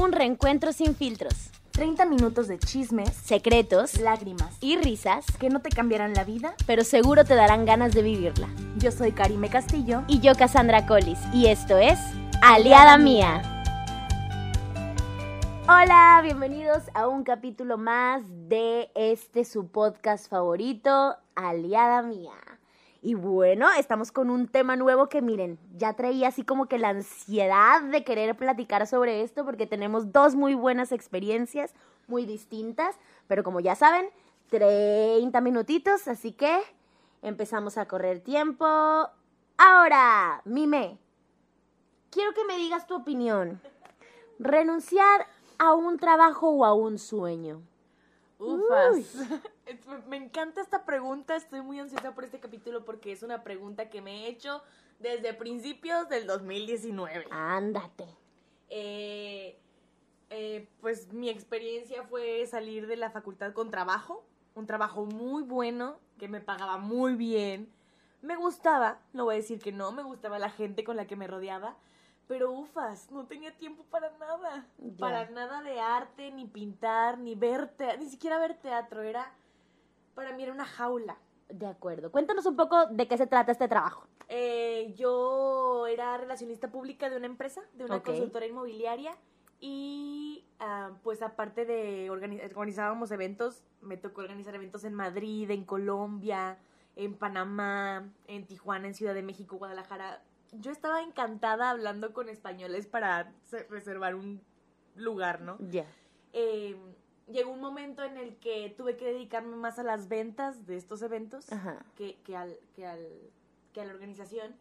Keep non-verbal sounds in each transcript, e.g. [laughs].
Un reencuentro sin filtros, 30 minutos de chismes, secretos lágrimas, y risas, que no te cambiarán la vida. pero seguro te darán ganas de vivirla. Yo soy Karime Castillo. Y yo, Cassandra Collis, y esto es Aliada Mía. Hola, bienvenidos a un capítulo más de este su podcast favorito, Aliada Mía. Y bueno, estamos con un tema nuevo que miren, ya traía así como que la ansiedad de querer platicar sobre esto porque tenemos dos muy buenas experiencias, muy distintas, pero como ya saben, 30 minutitos, así que empezamos a correr tiempo. Ahora, Mime, quiero que me digas tu opinión. ¿Renunciar a un trabajo o a un sueño? Ufas. Me- encanta esta pregunta, estoy muy ansiosa por este capítulo porque es una pregunta que me he hecho desde principios del 2019. Ándate. Eh, eh, pues mi experiencia fue salir de la facultad con trabajo, un trabajo muy bueno, que me pagaba muy bien. Me gustaba, no voy a decir que no, me gustaba la gente con la que me rodeaba, pero ufas, no tenía tiempo para nada, para nada de arte, ni pintar, ni ver ni siquiera ver teatro, era, para mí era una jaula. De acuerdo. Cuéntanos un poco de qué se trata este trabajo. Eh, yo era relacionista pública de una empresa, de una consultora inmobiliaria y ah, pues aparte de organi- organizábamos eventos, me tocó organizar eventos en Madrid, en Colombia, en Panamá, en Tijuana, en Ciudad de México, Guadalajara. Yo estaba encantada hablando con españoles para se- reservar un lugar, ¿no? Ya. Eh, llegó un momento en el que tuve que dedicarme más a las ventas de estos eventos Ajá. que, que, al, que, al, que a la organización.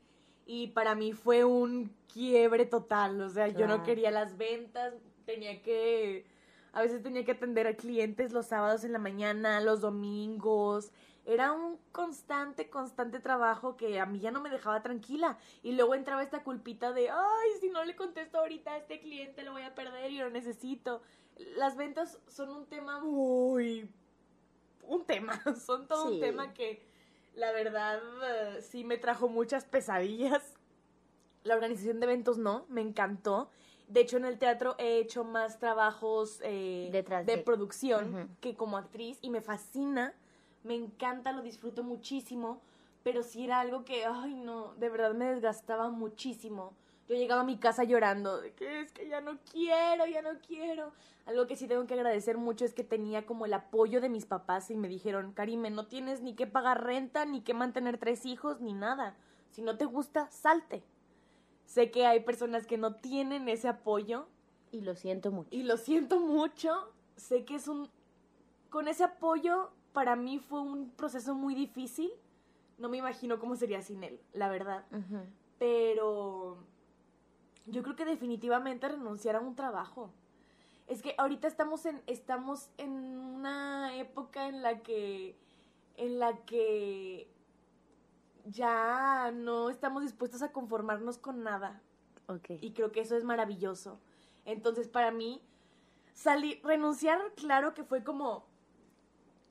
Y para mí fue un quiebre total. O sea, yo no quería las ventas, tenía que. A veces tenía que atender a clientes los sábados en la mañana, los domingos. Era un constante, constante trabajo que a mí ya no me dejaba tranquila. Y luego entraba esta culpita de, ay, si no le contesto ahorita a este cliente lo voy a perder y lo necesito. Las ventas son un tema muy... Un tema, [laughs] son todo Sí. un tema que la verdad eh, sí me trajo muchas pesadillas. La organización de eventos no, me encantó. De hecho, en el teatro he hecho más trabajos eh, de, de- producción que como actriz y me fascina, me encanta, lo disfruto muchísimo, pero sí era algo que, ay no, de verdad me desgastaba muchísimo. Yo llegaba a mi casa llorando, de que es que ya no quiero, ya no quiero. Algo que sí tengo que agradecer mucho es que tenía como el apoyo de mis papás y me dijeron, Karime, no tienes ni que pagar renta, ni que mantener tres hijos, ni nada. Si no te gusta, salte. Sé que hay personas que no tienen ese apoyo Y lo siento mucho. y lo siento mucho. Sé que es un... Con ese apoyo, para mí fue un proceso muy difícil. No me imagino cómo sería sin él, la verdad. Pero yo creo que definitivamente renunciar a un trabajo. Es que ahorita estamos en, estamos en una época en la que, en la que ya no estamos dispuestos a conformarnos con nada. Ok. Y creo que eso es maravilloso. Entonces, para mí, salir, renunciar, claro que fue como...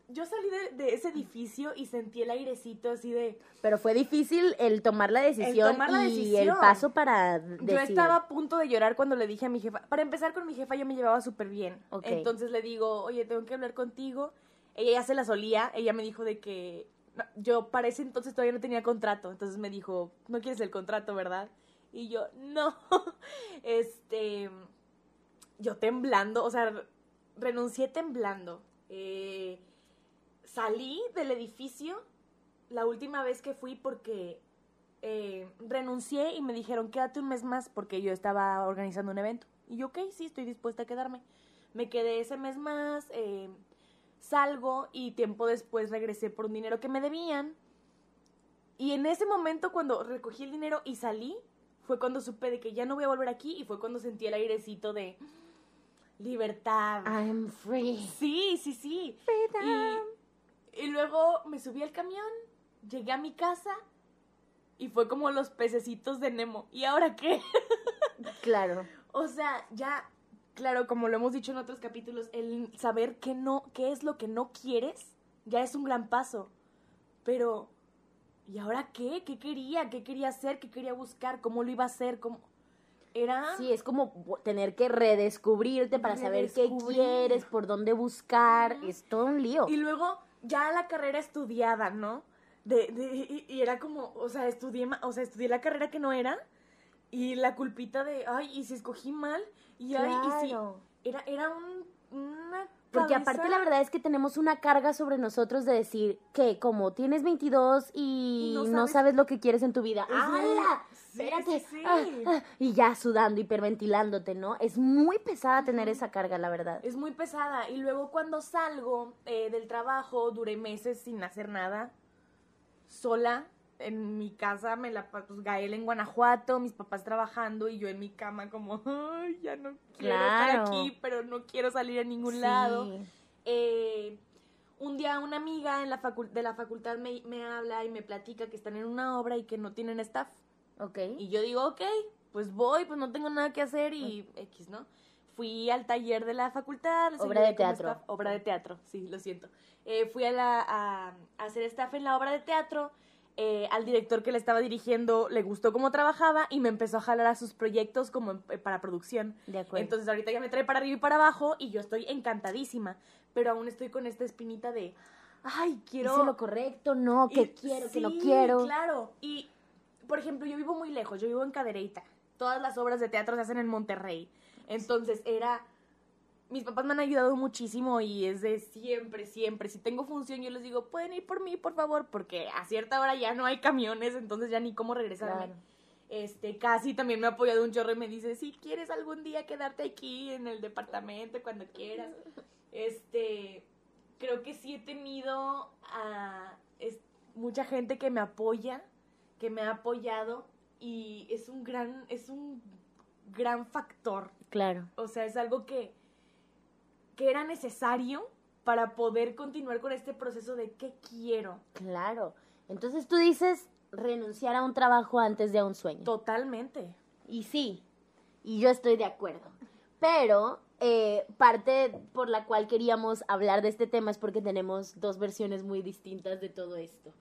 Yo salí de, de ese edificio y sentí el airecito así de... Pero fue difícil el tomar la decisión tomar la y decisión. el paso para decir. Yo estaba a punto de llorar cuando le dije a mi jefa. Para empezar con mi jefa, yo me llevaba súper bien. Entonces le digo, oye, tengo que hablar contigo. Ella ya se la solía. Ella me dijo de que. no, yo para ese entonces todavía no tenía contrato. Entonces me dijo, no quieres el contrato, ¿verdad? Y yo, [laughs] no. este. Yo temblando, o sea, renuncié temblando. Eh, salí del edificio la última vez que fui porque eh, renuncié y me dijeron quédate un mes más porque yo estaba organizando un evento. Y yo, ok, sí, estoy dispuesta a quedarme. Me quedé ese mes más, eh, salgo y tiempo después regresé por un dinero que me debían. Y en ese momento cuando recogí el dinero y salí, fue cuando supe de que ya no voy a volver aquí y fue cuando sentí el airecito de libertad. I'm free. Sí, sí, sí. Freedom. Y, luego me subí al camión, llegué a mi casa y fue como los pececitos de Nemo. ¿Y ahora qué? [laughs] Claro. o sea, ya, claro, como lo hemos dicho en otros capítulos, el saber qué no, qué es lo que no quieres, ya es un gran paso. Pero, ¿y ahora qué? ¿Qué quería? ¿Qué quería hacer? ¿Qué quería buscar? ¿Cómo lo iba a hacer? ¿Cómo? Era... Sí, es como tener que redescubrirte para saber qué quieres, por dónde buscar. Es todo un lío. Y luego ya la carrera estudiada, ¿no? De, de, y, y era como, o sea, estudié, o sea, estudié la carrera que no era y la culpita de, ay, y si escogí mal, y ay, y si... Era, era un, Porque cabeza- aparte la verdad es que tenemos una carga sobre nosotros de decir que como tienes 22 y, Y no no, sabes- lo que quieres en tu vida. ¡hala! Sí, Espérate. sí, sí. ah, ah, y ya sudando, hiperventilándote, ¿no? Es muy pesada tener esa carga, la verdad. Es muy pesada. Y luego cuando salgo eh, del trabajo, duré meses sin hacer nada, sola, en mi casa, me la pues Gael en Guanajuato, mis papás trabajando y yo en mi cama como, ay, ya no quiero estar aquí, pero no quiero salir a ningún Sí. lado. Eh, un día una amiga en la de la facultad me, me habla y me platica que están en una obra y que no tienen staff. Ok. Y yo digo, ok, pues voy, pues no tengo nada que hacer y X, ¿no? Fui al taller de la facultad. Obra de teatro. staff. Obra de teatro, sí, lo siento. Eh, fui a, la, a, a hacer staff en la obra de teatro. Eh, al director que le estaba dirigiendo le gustó cómo trabajaba y me empezó a jalar a sus proyectos como en- eh, para producción. De acuerdo. Entonces ahorita ya me trae para arriba y para abajo y yo estoy encantadísima. Pero aún estoy con esta espinita de, ay, quiero... Hice lo correcto, no, que Y- quiero, que no quiero. Claro. Y, por ejemplo, yo vivo muy lejos, yo vivo en Cadereyta. Todas las obras de teatro se hacen en Monterrey. Entonces era. Mis papás me han ayudado muchísimo y es de siempre, siempre. Si tengo función, yo les digo, pueden ir por mí, por favor, porque a cierta hora ya no hay camiones, entonces ya ni cómo regresarme. Claro. Este, casi también me ha apoyado un chorro y me dice, si quieres algún día quedarte aquí en el departamento, cuando quieras. Este, creo que sí he tenido a es- mucha gente que me apoya, que me ha apoyado y es un gran, es un gran factor. Claro. O sea, es algo que, que era necesario para poder continuar con este proceso de qué quiero. Claro. Entonces tú dices renunciar a un trabajo antes de a un sueño. Totalmente. Y sí, y yo estoy de acuerdo. Pero eh, parte por la cual queríamos hablar de este tema es porque tenemos dos versiones muy distintas de todo esto.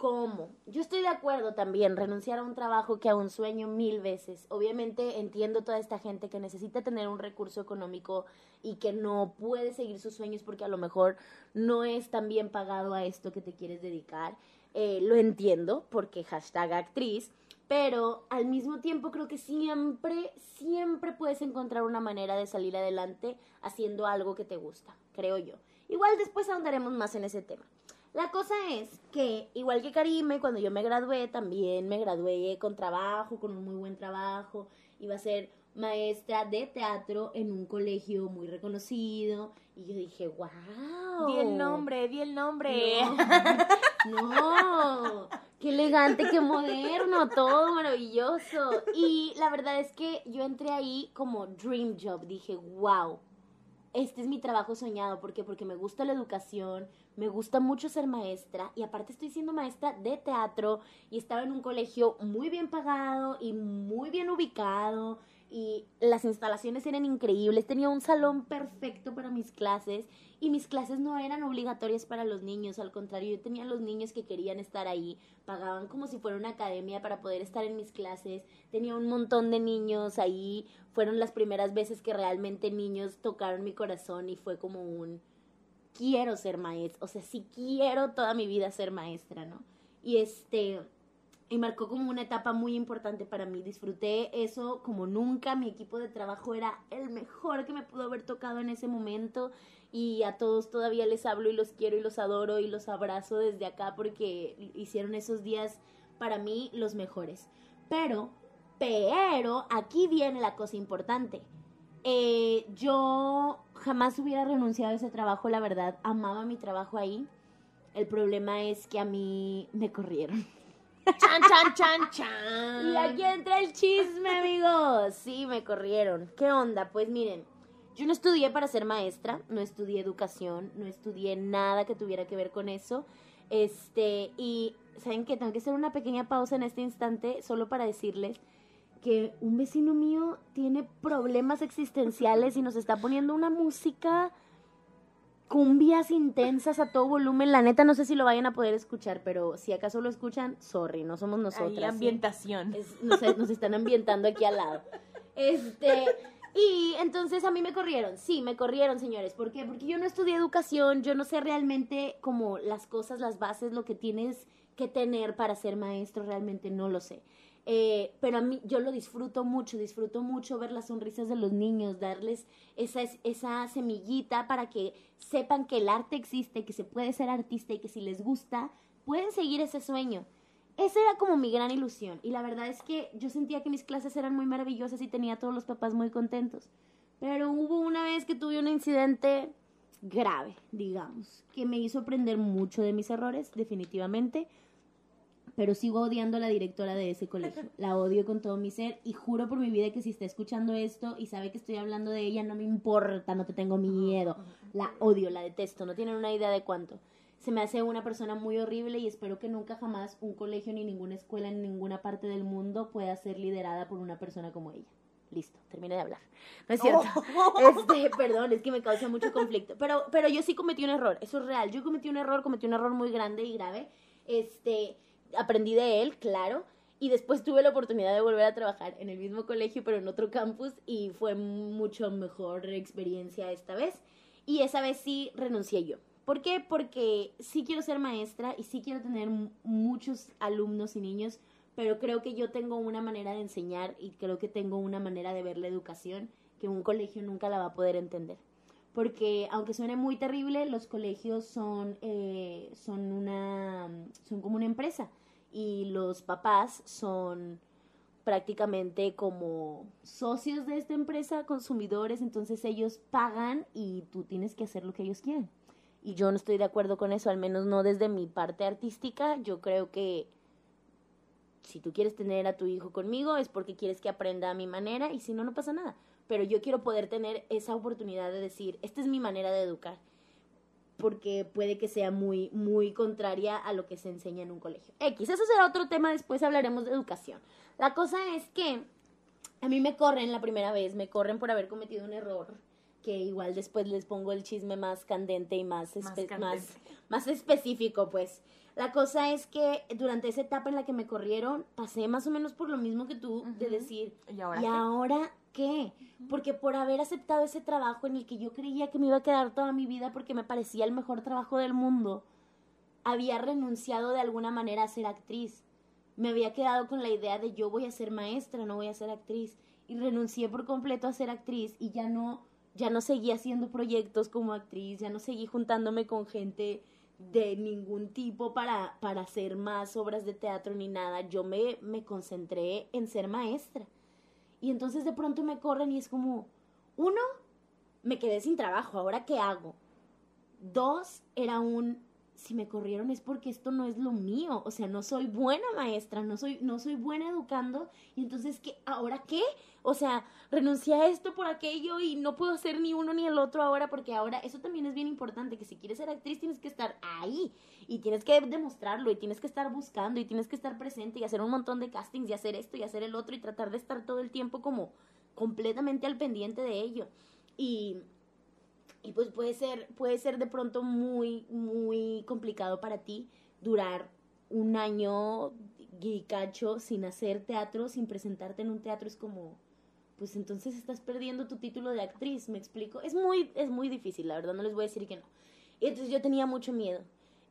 ¿Cómo? Yo estoy de acuerdo también, renunciar a un trabajo que a un sueño mil veces. Obviamente entiendo toda esta gente que necesita tener un recurso económico y que no puede seguir sus sueños porque a lo mejor no es tan bien pagado a esto que te quieres dedicar. Eh, lo entiendo porque hashtag actriz, pero al mismo tiempo creo que siempre, siempre puedes encontrar una manera de salir adelante haciendo algo que te gusta, creo yo. Igual después ahondaremos más en ese tema. La cosa es que, igual que Karime, cuando yo me gradué, también me gradué con trabajo, con un muy buen trabajo. Iba a ser maestra de teatro en un colegio muy reconocido. Y yo dije, wow. Di el nombre, di el nombre. No, no, qué elegante, qué moderno, todo maravilloso. Y la verdad es que yo entré ahí como dream job, dije, wow, este es mi trabajo soñado, ¿por qué? Porque me gusta la educación, me gusta mucho ser maestra y aparte estoy siendo maestra de teatro y estaba en un colegio muy bien pagado y muy bien ubicado y las instalaciones eran increíbles, tenía un salón perfecto para mis clases y mis clases no eran obligatorias para los niños, al contrario, yo tenía los niños que querían estar ahí, pagaban como si fuera una academia para poder estar en mis clases, tenía un montón de niños ahí, fueron las primeras veces que realmente niños tocaron mi corazón y fue como un quiero ser maestra, o sea, sí quiero toda mi vida ser maestra, ¿no? Y este y marcó como una etapa muy importante para mí. Disfruté eso como nunca. Mi equipo de trabajo era el mejor que me pudo haber tocado en ese momento. Y a todos todavía les hablo y los quiero y los adoro y los abrazo desde acá porque hicieron esos días para mí los mejores. Pero, pero, aquí viene la cosa importante. Eh, yo jamás hubiera renunciado a ese trabajo, la verdad. Amaba mi trabajo ahí. El problema es que a mí me corrieron. Chan, chan, chan, chan. Y aquí entra el chisme, amigos. Sí, me corrieron. ¿Qué onda? Pues miren, yo no estudié para ser maestra, no estudié educación, no estudié nada que tuviera que ver con eso. Este, y ¿saben qué? Tengo que hacer una pequeña pausa en este instante solo para decirles que un vecino mío tiene problemas existenciales y nos está poniendo una música cumbias intensas a todo volumen. La neta no sé si lo vayan a poder escuchar, pero si acaso lo escuchan, sorry, no somos nosotras. Ambientación. Es- nos, nos están ambientando aquí al lado. Este, y entonces a mí me corrieron, sí, me corrieron, señores. ¿Por qué? Porque yo no estudié educación, yo no sé realmente como las cosas, las bases, lo que tienes que tener para ser maestro, realmente no lo sé. Eh, pero a mí yo lo disfruto mucho, disfruto mucho ver las sonrisas de los niños, darles esa, esa semillita para que sepan que el arte existe, que se puede ser artista y que si les gusta, pueden seguir ese sueño. Esa era como mi gran ilusión y la verdad es que yo sentía que mis clases eran muy maravillosas y tenía a todos los papás muy contentos. Pero hubo una vez que tuve un incidente grave, digamos, que me hizo aprender mucho de mis errores, definitivamente pero sigo odiando a la directora de ese colegio. [laughs] La odio con todo mi ser y juro por mi vida que si está escuchando esto y sabe que estoy hablando de ella, no me importa, no te tengo miedo. La odio, la detesto, no tienen una idea de cuánto. Se me hace una persona muy horrible y espero que nunca jamás un colegio ni ninguna escuela en ninguna parte del mundo pueda ser liderada por una persona como ella. Listo, terminé de hablar. No es cierto. Este, [laughs] perdón, es que me causa mucho conflicto. Pero, pero yo sí cometí un error, eso es real. Yo cometí un error, cometí un error muy grande y grave. Este, aprendí de él, claro. Y después tuve la oportunidad de volver a trabajar en el mismo colegio, pero en otro campus, y fue mucho mejor experiencia esta vez. Y esa vez sí renuncié yo. ¿Por qué? Porque sí quiero ser maestra y sí quiero tener muchos alumnos y niños, pero creo que yo tengo una manera de enseñar y creo que tengo una manera de ver la educación que un colegio nunca la va a poder entender porque aunque suene muy terrible, los colegios son, eh, son, una, son como una empresa y los papás son prácticamente como socios de esta empresa, consumidores, entonces ellos pagan y tú tienes que hacer lo que ellos quieren. Y yo no estoy de acuerdo con eso, al menos no desde mi parte artística. Yo creo que si tú quieres tener a tu hijo conmigo es porque quieres que aprenda a mi manera y si no, no pasa nada pero yo quiero poder tener esa oportunidad de decir, esta es mi manera de educar, porque puede que sea muy, muy contraria a lo que se enseña en un colegio. X, eso será otro tema, después hablaremos de educación. La cosa es que a mí me corren la primera vez, me corren por haber cometido un error, que igual después les pongo el chisme más candente y más, más, más, específico, pues. La cosa es que durante esa etapa en la que me corrieron, pasé más o menos por lo mismo que tú, de decir, ¿y ahora, ¿y ahora qué? Porque por haber aceptado ese trabajo en el que yo creía que me iba a quedar toda mi vida porque me parecía el mejor trabajo del mundo, había renunciado de alguna manera a ser actriz. Me había quedado con la idea de yo voy a ser maestra, no voy a ser actriz. Y renuncié por completo a ser actriz y ya no, ya no seguí haciendo proyectos como actriz, ya no seguí juntándome con gente de ningún tipo para, para hacer más obras de teatro ni nada. Yo me, me concentré en ser maestra. Y entonces de pronto me corren y es como, uno, me quedé sin trabajo, ¿ahora qué hago? Dos, era un, si me corrieron es porque esto no es lo mío, o sea, no soy buena maestra, no soy, no soy buena educando, y entonces, ¿qué? ¿Ahora qué? O sea, renuncié a esto por aquello y no puedo ser ni uno ni el otro ahora porque ahora eso también es bien importante, que si quieres ser actriz tienes que estar ahí y tienes que demostrarlo y tienes que estar buscando y tienes que estar presente y hacer un montón de castings y hacer esto y hacer el otro y tratar de estar todo el tiempo como completamente al pendiente de ello. Y, y pues puede ser, puede ser de pronto muy, muy complicado para ti durar un año y cacho sin hacer teatro, sin presentarte en un teatro, es como pues entonces estás perdiendo tu título de actriz, ¿me explico? Es muy, es muy difícil, la verdad, no les voy a decir que no. Y entonces yo tenía mucho miedo.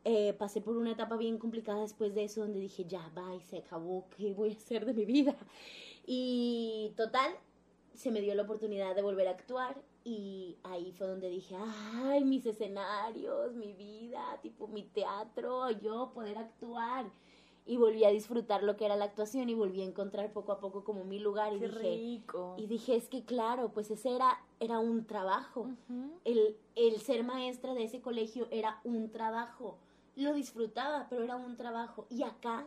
Eh, pasé por una etapa bien complicada después de eso, donde dije, ya, bye, se acabó, ¿qué voy a hacer de mi vida? Y total, se me dio la oportunidad de volver a actuar y ahí fue donde dije, ay, mis escenarios, mi vida, tipo mi teatro, yo poder actuar y volví a disfrutar lo que era la actuación y volví a encontrar poco a poco como mi lugar y Qué dije rico. y dije es que claro pues ese era era un trabajo. El, el ser maestra de ese colegio era un trabajo. Lo disfrutaba pero era un trabajo. Y acá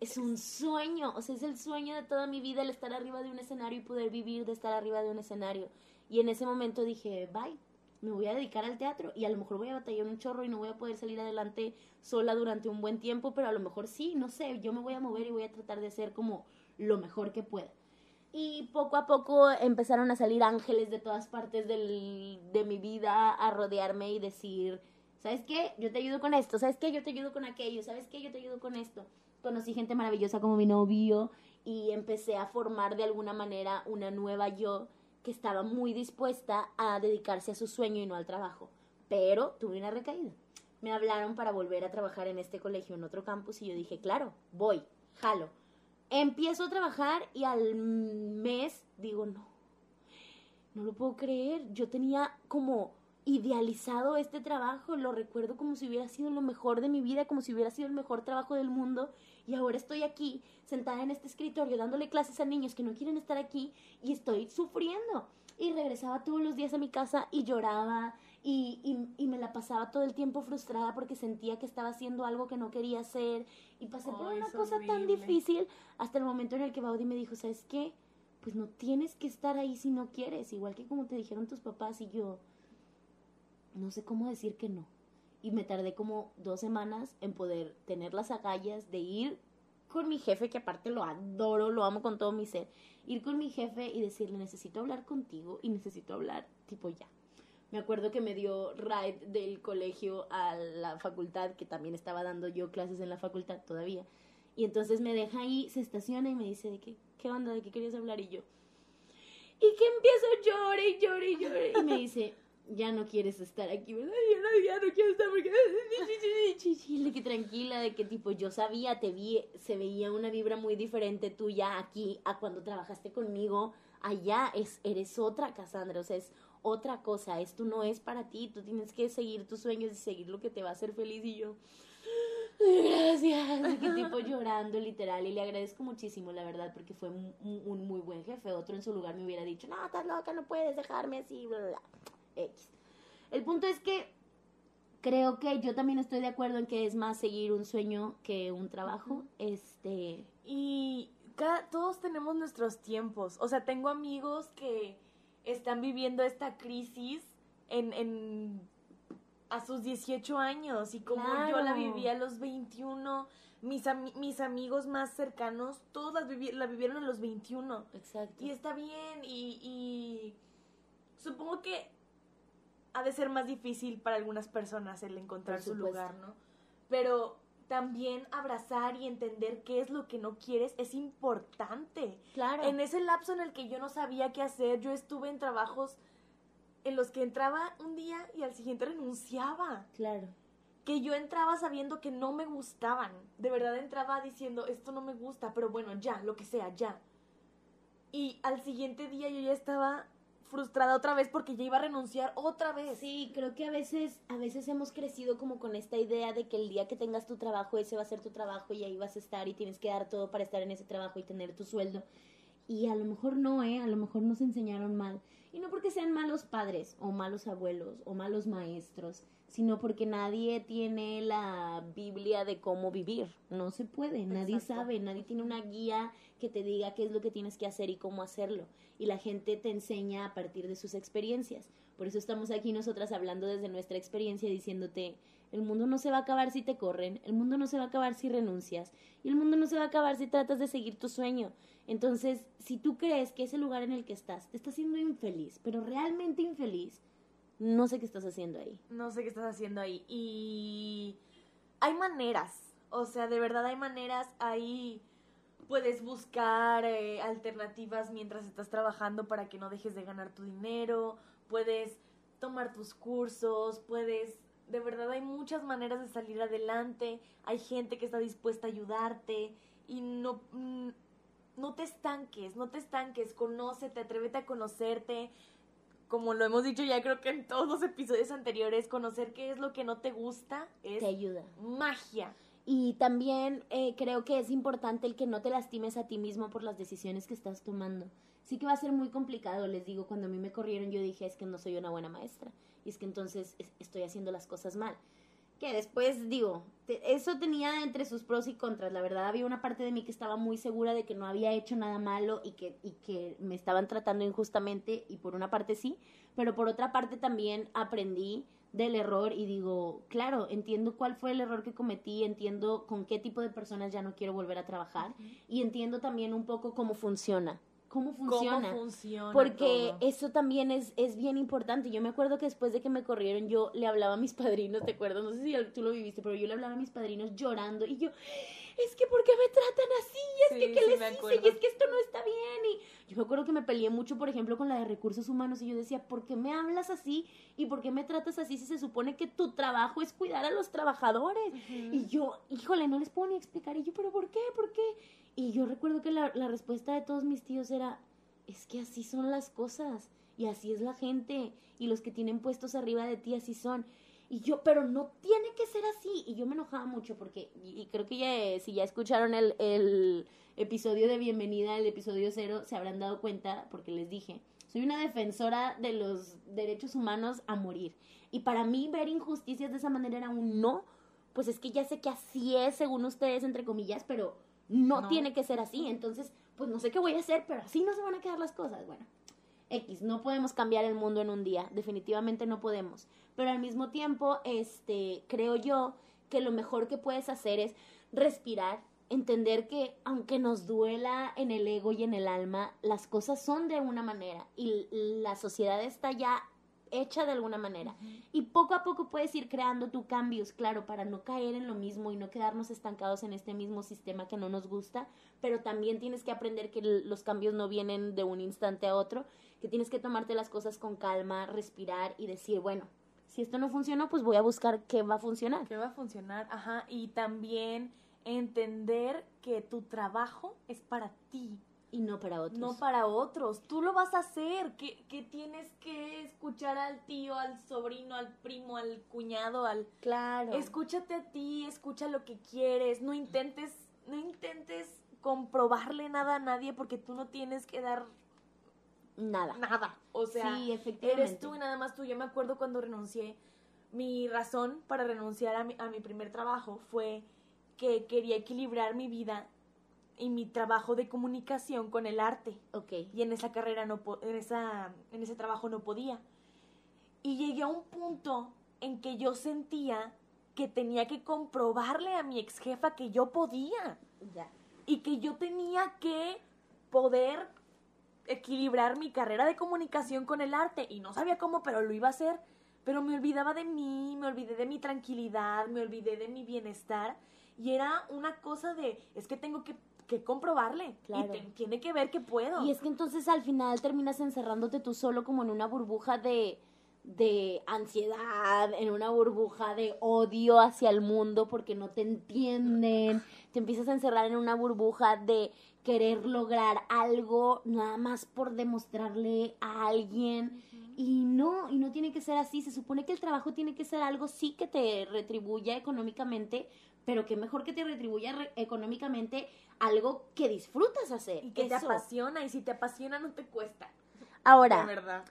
es un sueño o sea es el sueño de toda mi vida el estar arriba de un escenario y poder vivir de estar arriba de un escenario y en ese momento dije bye me voy a dedicar al teatro y a lo mejor voy a batallar un chorro y no voy a poder salir adelante sola durante un buen tiempo, pero a lo mejor sí, no sé, yo me voy a mover y voy a tratar de hacer como lo mejor que pueda. Y poco a poco empezaron a salir ángeles de todas partes del, de mi vida a rodearme y decir, ¿sabes qué? Yo te ayudo con esto, ¿sabes qué? Yo te ayudo con aquello, ¿sabes qué? Yo te ayudo con esto. Conocí gente maravillosa como mi novio y empecé a formar de alguna manera una nueva yo que estaba muy dispuesta a dedicarse a su sueño y no al trabajo. Pero tuve una recaída. Me hablaron para volver a trabajar en este colegio, en otro campus, y yo dije, claro, voy, jalo. Empiezo a trabajar y al mes digo, no, no lo puedo creer. Yo tenía como idealizado este trabajo, lo recuerdo como si hubiera sido lo mejor de mi vida, como si hubiera sido el mejor trabajo del mundo y ahora estoy aquí sentada en este escritorio dándole clases a niños que no quieren estar aquí y estoy sufriendo. Y regresaba todos los días a mi casa y lloraba y, y, y me la pasaba todo el tiempo frustrada porque sentía que estaba haciendo algo que no quería hacer y pasé por una cosa tan difícil hasta el momento en el que Baudi me dijo, ¿sabes qué? Pues no tienes que estar ahí si no quieres, igual que como te dijeron tus papás y yo, no sé cómo decir que no. Y me tardé como dos semanas en poder tener las agallas de ir con mi jefe, que aparte lo adoro, lo amo con todo mi ser, ir con mi jefe y decirle, necesito hablar contigo y necesito hablar tipo ya. Me acuerdo que me dio ride del colegio a la facultad, que también estaba dando yo clases en la facultad todavía. Y entonces me deja ahí, se estaciona y me dice, ¿de qué, qué onda? ¿De qué querías hablar? Y yo, y que empiezo a llorar y llorar y llorar. Y me dice, ya no quieres estar aquí, ¿verdad? Yo no, ya no quiero estar porque... Que tranquila, de que tipo, yo sabía, te vi, se veía una vibra muy diferente tuya aquí a cuando trabajaste conmigo. Allá es, eres otra Cassandra, o sea, es otra cosa. Esto no es para ti, tú tienes que seguir tus sueños y seguir lo que te va a hacer feliz. Y yo, gracias, de que tipo llorando literal y le agradezco muchísimo la verdad porque fue un, un muy buen jefe, otro en su lugar me hubiera dicho, no, estás loca, no puedes dejarme así, bla, bla. X. El punto es que creo que yo también estoy de acuerdo en que es más seguir un sueño que un trabajo, este, Y cada, todos tenemos nuestros tiempos. O sea, tengo amigos que están viviendo esta crisis en, en a sus 18 años y como yo la viví a los 21, mis, mis amigos más cercanos, todos las vivi- la vivieron a los 21. exacto. Y está bien y, y supongo que ha de ser más difícil para algunas personas el encontrar su lugar, ¿no? Pero también abrazar y entender qué es lo que no quieres es importante. Claro. En ese lapso en el que yo no sabía qué hacer, yo estuve en trabajos en los que entraba un día y al siguiente renunciaba. Claro. Que yo entraba sabiendo que no me gustaban. De verdad entraba diciendo, esto no me gusta, pero bueno, ya, lo que sea, ya. Y al siguiente día yo ya estaba frustrada otra vez porque ya iba a renunciar otra vez. Sí, creo que a veces, a veces hemos crecido como con esta idea de que el día que tengas tu trabajo, ese va a ser tu trabajo y ahí vas a estar y tienes que dar todo para estar en ese trabajo y tener tu sueldo. Y a lo mejor no, ¿eh? A lo mejor nos enseñaron mal. Y no porque sean malos padres o malos abuelos o malos maestros, sino porque nadie tiene la Biblia de cómo vivir. No se puede, nadie sabe, nadie tiene una guía que te diga qué es lo que tienes que hacer y cómo hacerlo. Y la gente te enseña a partir de sus experiencias. Por eso estamos aquí nosotras hablando desde nuestra experiencia, diciéndote, el mundo no se va a acabar si te corren, el mundo no se va a acabar si renuncias, y el mundo no se va a acabar si tratas de seguir tu sueño. Entonces, si tú crees que ese lugar en el que estás te está haciendo infeliz, pero realmente infeliz, no sé qué estás haciendo ahí. No sé qué estás haciendo ahí. Y hay maneras. O sea, de verdad hay maneras. Ahí puedes buscar eh, alternativas mientras estás trabajando para que no dejes de ganar tu dinero. Puedes tomar tus cursos. Puedes... De verdad hay muchas maneras de salir adelante. Hay gente que está dispuesta a ayudarte. Y no... mm, No te estanques, no te estanques, conócete, atrévete a conocerte, como lo hemos dicho ya creo que en todos los episodios anteriores, conocer qué es lo que no te gusta es Te ayuda. magia. Y también eh, creo que es importante el que no te lastimes a ti mismo por las decisiones que estás tomando. Sí que va a ser muy complicado, les digo, cuando a mí me corrieron yo dije, es que no soy una buena maestra. Y es que entonces es- estoy haciendo las cosas mal. Que después digo, eso tenía entre sus pros y contras. La verdad había una parte de mí que estaba muy segura de que no había hecho nada malo y que, y que me estaban tratando injustamente y por una parte sí, pero por otra parte también aprendí del error y digo, claro, entiendo cuál fue el error que cometí, entiendo con qué tipo de personas ya no quiero volver a trabajar y entiendo también un poco cómo funciona. ¿Cómo funciona? ¿Cómo funciona? Porque todo? eso también es, es bien importante. Yo me acuerdo que después de que me corrieron, yo le hablaba a mis padrinos, ¿te acuerdas? No sé si tú lo viviste, pero yo le hablaba a mis padrinos llorando y yo, es que ¿por qué me tratan así? Y es que ¿qué sí, les hice? Y es que esto no está bien. Y yo me acuerdo que me peleé mucho, por ejemplo, con la de recursos humanos y yo decía, ¿por qué me hablas así? ¿Y por qué me tratas así si se supone que tu trabajo es cuidar a los trabajadores? Y yo, híjole, no les puedo ni explicar. Y yo, ¿pero por qué? ¿Por qué? Y yo recuerdo que la, respuesta de todos mis tíos era, es que así son las cosas. Y así es la gente. Y los que tienen puestos arriba de ti así son. Y yo, pero no tiene que ser así. Y yo me enojaba mucho porque, y, y creo que ya, si ya escucharon el, el episodio de Bienvenida, el episodio cero, se habrán dado cuenta, porque les dije, soy una defensora de los derechos humanos a morir. Y para mí ver injusticias de esa manera era un no, pues es que ya sé que así es, según ustedes, entre comillas, pero no, No. tiene que ser así. Entonces, pues no sé qué voy a hacer, pero así no se van a quedar las cosas. Bueno, X, no podemos cambiar el mundo en un día, definitivamente no podemos. Pero al mismo tiempo, este, creo yo que lo mejor que puedes hacer es respirar, entender que aunque nos duela en el ego y en el alma, las cosas son de una manera y la sociedad está ya hecha de alguna manera. Y poco a poco puedes ir creando tus cambios, claro, para no caer en lo mismo y no quedarnos estancados en este mismo sistema que no nos gusta, pero también tienes que aprender que los cambios no vienen de un instante a otro, que tienes que tomarte las cosas con calma, respirar y decir, bueno, si esto no funcionó, pues voy a buscar qué va a funcionar. que va a funcionar, ajá, y también entender que tu trabajo es para ti, Y no para otros. no para otros. Tú lo vas a hacer, que, que tienes que escuchar al tío, al sobrino, al primo, al cuñado, al... claro. Escúchate a ti, escucha lo que quieres, no intentes, no intentes comprobarle nada a nadie porque tú no tienes que dar Nada. nada. O sea, sí, efectivamente. eres tú y nada más tú. Yo me acuerdo cuando renuncié, mi razón para renunciar a mi, a mi primer trabajo fue que quería equilibrar mi vida y mi trabajo de comunicación con el arte. Ok. Y en esa carrera, no po- en, esa, en ese trabajo no podía. Y llegué a un punto en que yo sentía que tenía que comprobarle a mi ex jefa que yo podía Ya. y que yo tenía que poder equilibrar mi carrera de comunicación con el arte y no sabía cómo, pero lo iba a hacer. Pero me olvidaba de mí, me olvidé de mi tranquilidad, me olvidé de mi bienestar y era una cosa de, es que tengo que, que comprobarle Claro. y te- tiene que ver que puedo. Y es que entonces al final terminas encerrándote tú solo como en una burbuja de, de ansiedad, en una burbuja de odio hacia el mundo porque no te entienden. Te empiezas a encerrar en una burbuja de querer lograr algo nada más por demostrarle a alguien. Y no, y no tiene que ser así. Se supone que el trabajo tiene que ser algo sí que te retribuya económicamente, pero que mejor que te retribuya re- económicamente algo que disfrutas hacer. y que te apasiona y si te apasiona no te cuesta. Ahora,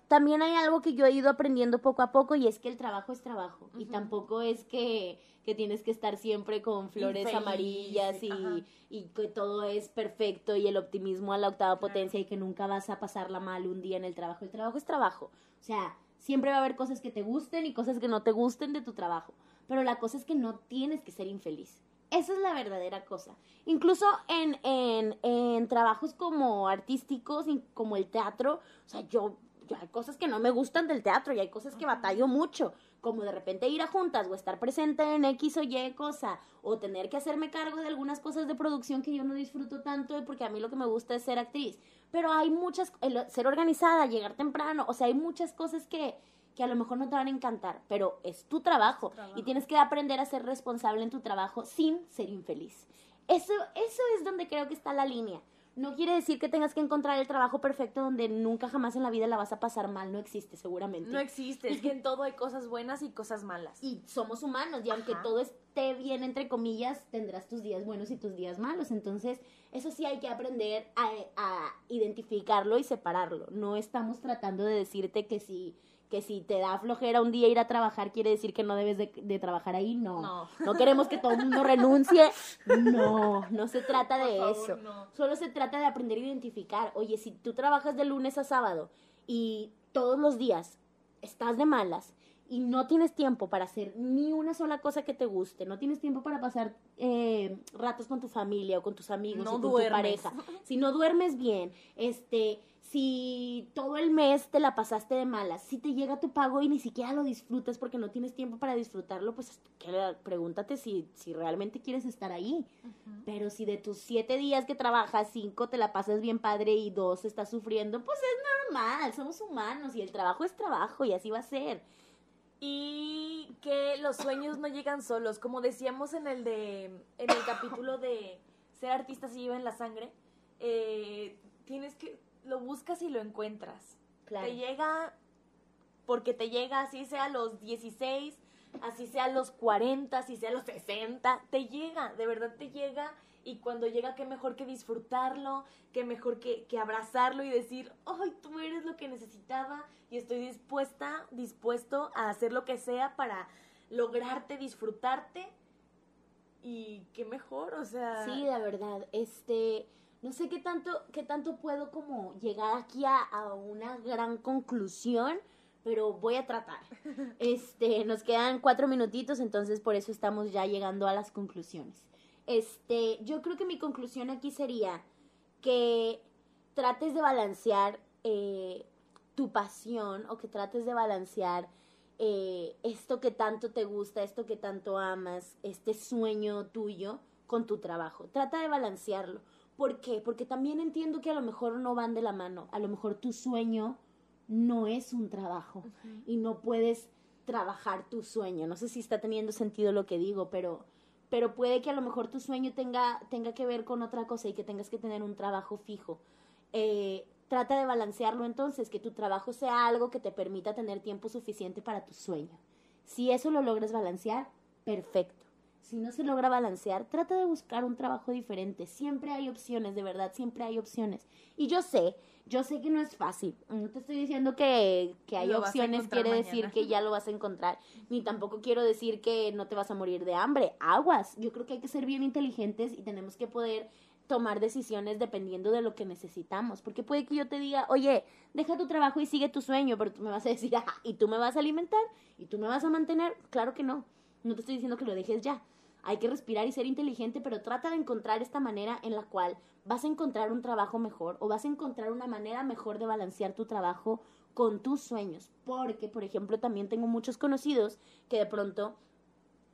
también hay algo que yo he ido aprendiendo poco a poco y es que el trabajo es trabajo. Y tampoco es que, que tienes que estar siempre con flores amarillas y, y que todo es perfecto y el optimismo a la octava potencia y que nunca vas a pasarla mal un día en el trabajo. El trabajo es trabajo. O sea, siempre va a haber cosas que te gusten y cosas que no te gusten de tu trabajo. Pero la cosa es que no tienes que ser infeliz. Esa es la verdadera cosa. Incluso en, en, en trabajos como artísticos, como el teatro, o sea, yo, yo hay cosas que no me gustan del teatro y hay cosas que batallo mucho, como de repente ir a juntas o estar presente en X o Y cosa, o tener que hacerme cargo de algunas cosas de producción que yo no disfruto tanto porque a mí lo que me gusta es ser actriz. Pero hay muchas, el ser organizada, llegar temprano, o sea, hay muchas cosas que, que a lo mejor no te van a encantar, pero es tu trabajo, trabajo. y tienes que aprender a ser responsable en tu trabajo sin ser infeliz. Eso, eso es donde creo que está la línea. No quiere decir que tengas que encontrar el trabajo perfecto donde nunca jamás en la vida la vas a pasar mal, no existe seguramente. No existe, es que en [laughs] todo hay cosas buenas y cosas malas. y somos humanos y aunque todo esté bien entre comillas tendrás tus días buenos y tus días malos entonces eso sí hay que aprender a, a identificarlo y separarlo no estamos tratando de decirte que si que si te da flojera un día ir a trabajar quiere decir que no debes de, de trabajar ahí no. No. no queremos que todo el mundo renuncie no no se trata de favor, eso no. Solo se trata de aprender a identificar. Oye, si tú trabajas de lunes a sábado y todos los días estás de malas y no tienes tiempo para hacer ni una sola cosa que te guste, no tienes tiempo para pasar eh, ratos con tu familia o con tus amigos No o con tu pareja, [laughs] si no duermes bien, este, si todo el mes te la pasaste de malas, si te llega tu pago y ni siquiera lo disfrutas porque no tienes tiempo para disfrutarlo, pues pregúntate si, si realmente quieres estar ahí. Pero si de tus siete días que trabajas, cinco te la pasas bien padre y dos estás sufriendo, pues es normal, somos humanos y el trabajo es trabajo y así va a ser. Y que los sueños no llegan solos, como decíamos en el de en el capítulo de ser artista se lleva en la sangre, eh, tienes que lo buscas y lo encuentras. Claro. Te llega porque te llega, así sea a los 16, así sea a los 40, así sea a los 60, te llega, de verdad te llega. Y cuando llega, qué mejor que disfrutarlo, qué mejor que, que abrazarlo y decir, ¡ay, tú eres lo que necesitaba! Y estoy dispuesta, dispuesto a hacer lo que sea para lograrte, disfrutarte. Y qué mejor, o sea. Sí, la verdad, este, no sé qué tanto, qué tanto puedo como llegar aquí a, a una gran conclusión, pero voy a tratar. [laughs] Este, nos quedan cuatro minutitos, entonces por eso estamos ya llegando a las conclusiones. Este, yo creo que mi conclusión aquí sería que trates de balancear eh, tu pasión o que trates de balancear eh, esto que tanto te gusta, esto que tanto amas, este sueño tuyo con tu trabajo. Trata de balancearlo. ¿Por qué? Porque también entiendo que a lo mejor no van de la mano. A lo mejor tu sueño no es un trabajo y no puedes trabajar tu sueño. No sé si está teniendo sentido lo que digo, pero, pero puede que a lo mejor tu sueño tenga, tenga que ver con otra cosa y que tengas que tener un trabajo fijo. Eh, trata de balancearlo entonces, que tu trabajo sea algo que te permita tener tiempo suficiente para tu sueño. Si eso lo logras balancear, perfecto. Si no se logra balancear, trata de buscar un trabajo diferente. Siempre hay opciones, de verdad, siempre hay opciones. Y yo sé, yo sé que no es fácil. No te estoy diciendo que, que hay Lo opciones, quiere decir que ya lo vas a encontrar. Ni tampoco quiero decir que no te vas a morir de hambre. Aguas. Yo creo que hay que ser bien inteligentes y tenemos que poder tomar decisiones dependiendo de lo que necesitamos. Porque puede que yo te diga, oye, deja tu trabajo y sigue tu sueño, pero tú me vas a decir, "Ajá, [laughs] ¿y tú me vas a alimentar? ¿Y tú me vas a mantener? Claro que no. No te estoy diciendo que lo dejes ya. Hay que respirar y ser inteligente, pero trata de encontrar esta manera en la cual vas a encontrar un trabajo mejor o vas a encontrar una manera mejor de balancear tu trabajo con tus sueños. Porque, por ejemplo, también tengo muchos conocidos que de pronto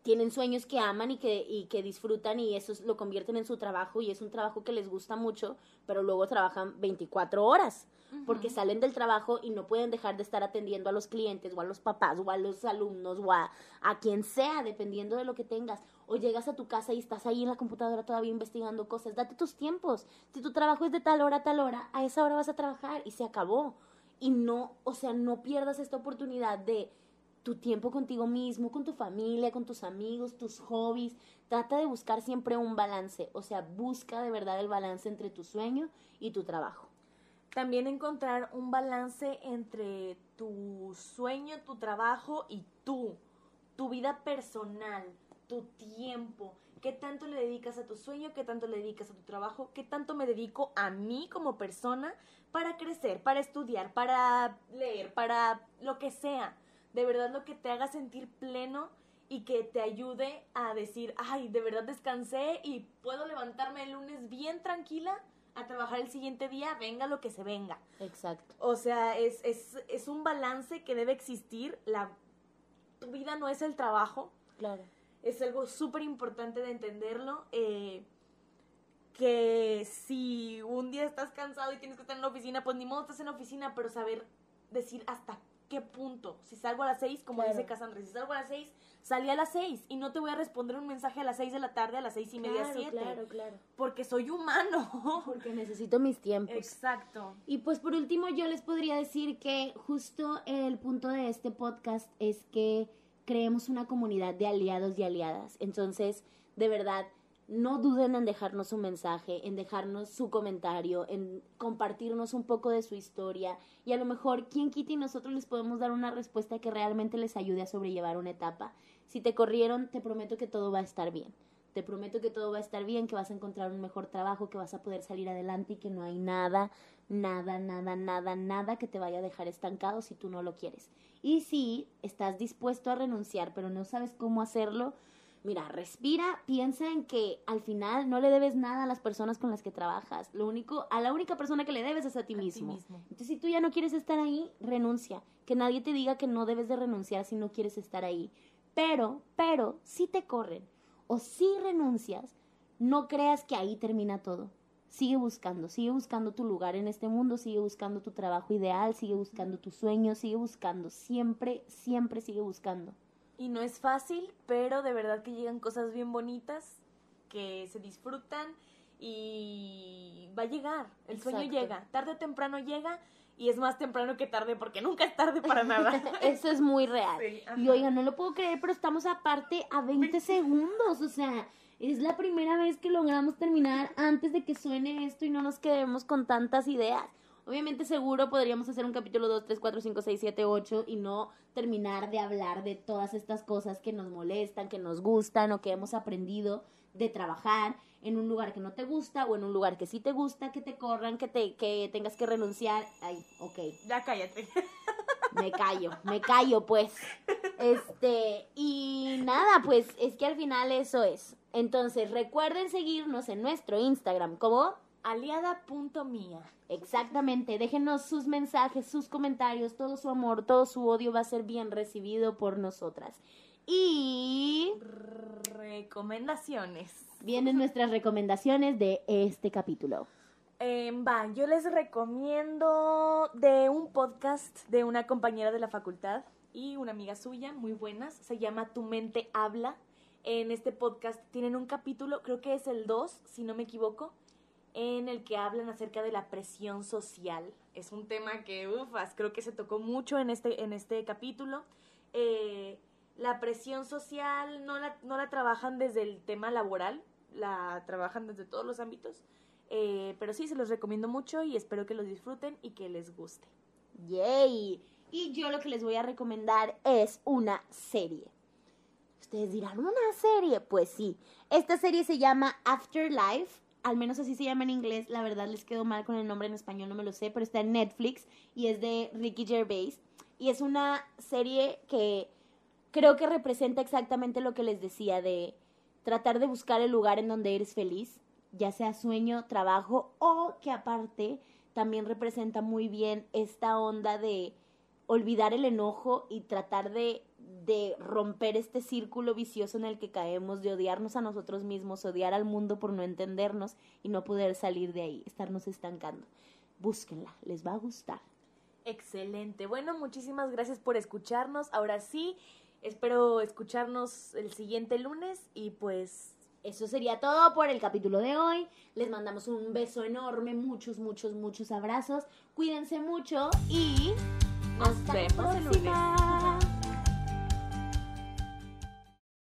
tienen sueños que aman y que, y que disfrutan y eso es- lo convierten en su trabajo y es un trabajo que les gusta mucho, pero luego trabajan 24 horas porque salen del trabajo y no pueden dejar de estar atendiendo a los clientes o a los papás o a los alumnos o a, a quien sea, dependiendo de lo que tengas. O llegas a tu casa y estás ahí en la computadora todavía investigando cosas. Date tus tiempos. Si tu trabajo es de tal hora a tal hora, a esa hora vas a trabajar y se acabó. Y no, o sea, no pierdas esta oportunidad de tu tiempo contigo mismo, con tu familia, con tus amigos, tus hobbies. Trata de buscar siempre un balance. O sea, busca de verdad el balance entre tu sueño y tu trabajo. También encontrar un balance entre tu sueño, tu trabajo y tú, tu vida personal, tu tiempo. ¿Qué tanto le dedicas a tu sueño? ¿Qué tanto le dedicas a tu trabajo? ¿Qué tanto me dedico a mí como persona para crecer, para estudiar, para leer, para lo que sea? De verdad lo que te haga sentir pleno y que te ayude a decir, ay, de verdad descansé y puedo levantarme el lunes bien tranquila a trabajar el siguiente día, venga lo que se venga. Exacto. O sea, es, es, es un balance que debe existir. La, tu vida no es el trabajo. Claro. Es algo súper importante de entenderlo. eh, que si un día estás cansado y tienes que estar en la oficina, pues ni modo estás en la oficina, pero saber decir hasta qué punto. Si salgo a las seis, como Claro. dice Cassandra, si salgo a las seis, salí a las seis y no te voy a responder un mensaje a las seis de la tarde, a las seis y media, claro, siete. claro, claro. Porque soy humano. [laughs] Porque necesito mis tiempos. Exacto. Y pues por último yo les podría decir que justo el punto de este podcast es que creemos una comunidad de aliados y aliadas. Entonces, de verdad, no duden en dejarnos un mensaje, en dejarnos su comentario, en compartirnos un poco de su historia y a lo mejor quien quita y nosotros les podemos dar una respuesta que realmente les ayude a sobrellevar una etapa. Si te corrieron, te prometo que todo va a estar bien. Te prometo que todo va a estar bien, que vas a encontrar un mejor trabajo, que vas a poder salir adelante y que no hay nada, nada, nada, nada, nada que te vaya a dejar estancado si tú no lo quieres. Y si estás dispuesto a renunciar, pero no sabes cómo hacerlo, mira, respira, piensa en que al final no le debes nada a las personas con las que trabajas. Lo único, a la única persona que le debes es a ti A ti mismo. mismo. Entonces, si tú ya no quieres estar ahí, renuncia. Que nadie te diga que no debes de renunciar si no quieres estar ahí. Pero, pero, si te corren o si renuncias, no creas que ahí termina todo. Sigue buscando, sigue buscando tu lugar en este mundo, sigue buscando tu trabajo ideal, sigue buscando tus sueños, sigue buscando, siempre, siempre sigue buscando. Y no es fácil, pero de verdad que llegan cosas bien bonitas que se disfrutan y va a llegar. El sueño llega. Tarde o temprano llega y es más temprano que tarde porque nunca es tarde para nada. [laughs] Eso es muy real. Sí, y oigan, no lo puedo creer, pero estamos aparte a 20 segundos. O sea, es la primera vez que logramos terminar antes de que suene esto y no nos quedemos con tantas ideas. Obviamente seguro podríamos hacer un capítulo 2, 3, 4, 5, 6, 7, 8 y no terminar de hablar de todas estas cosas que nos molestan, que nos gustan o que hemos aprendido de trabajar en un lugar que no te gusta o en un lugar que sí te gusta, que te corran, que te que tengas que renunciar. Ay, ok. ya cállate. [laughs] Me callo, me callo, pues. Este, y nada, pues es que al final eso es. Entonces, recuerden seguirnos en nuestro Instagram como Aliada.mía. exactamente, déjenos sus mensajes, sus comentarios, todo su amor, todo su odio va a ser bien recibido por nosotras. Y Recomendaciones. vienen nuestras recomendaciones de este capítulo. Eh, va, yo les recomiendo de un podcast de una compañera de la facultad y una amiga suya, muy buenas. Se llama Tu mente habla. En este podcast tienen un capítulo, creo que es el 2, si no me equivoco, en el que hablan acerca de la presión social. Es un tema que, ufas, creo que se tocó mucho en este, en este capítulo. Eh, la presión social no la, no la trabajan desde el tema laboral, la trabajan desde todos los ámbitos. Eh, pero sí, se los recomiendo mucho y espero que los disfruten y que les guste. Yay. Y yo lo que les voy a recomendar es una serie. Ustedes dirán, ¿una serie? Pues sí. Esta serie se llama Afterlife. Al menos así se llama en inglés. La verdad les quedó mal con el nombre en español, no me lo sé. Pero está en Netflix y es de Ricky Gervais. Y es una serie que creo que representa exactamente lo que les decía de tratar de buscar el lugar en donde eres feliz, ya sea sueño, trabajo o que aparte también representa muy bien esta onda de olvidar el enojo y tratar de, de romper este círculo vicioso en el que caemos, de odiarnos a nosotros mismos, odiar al mundo por no entendernos y no poder salir de ahí, estarnos estancando. Búsquenla, les va a gustar. Excelente. Bueno, muchísimas gracias por escucharnos. Ahora sí, espero escucharnos el siguiente lunes y pues Eso sería todo por el capítulo de hoy. Les mandamos un beso enorme, muchos, muchos, muchos abrazos. Cuídense mucho y Nos hasta vemos la el lunes.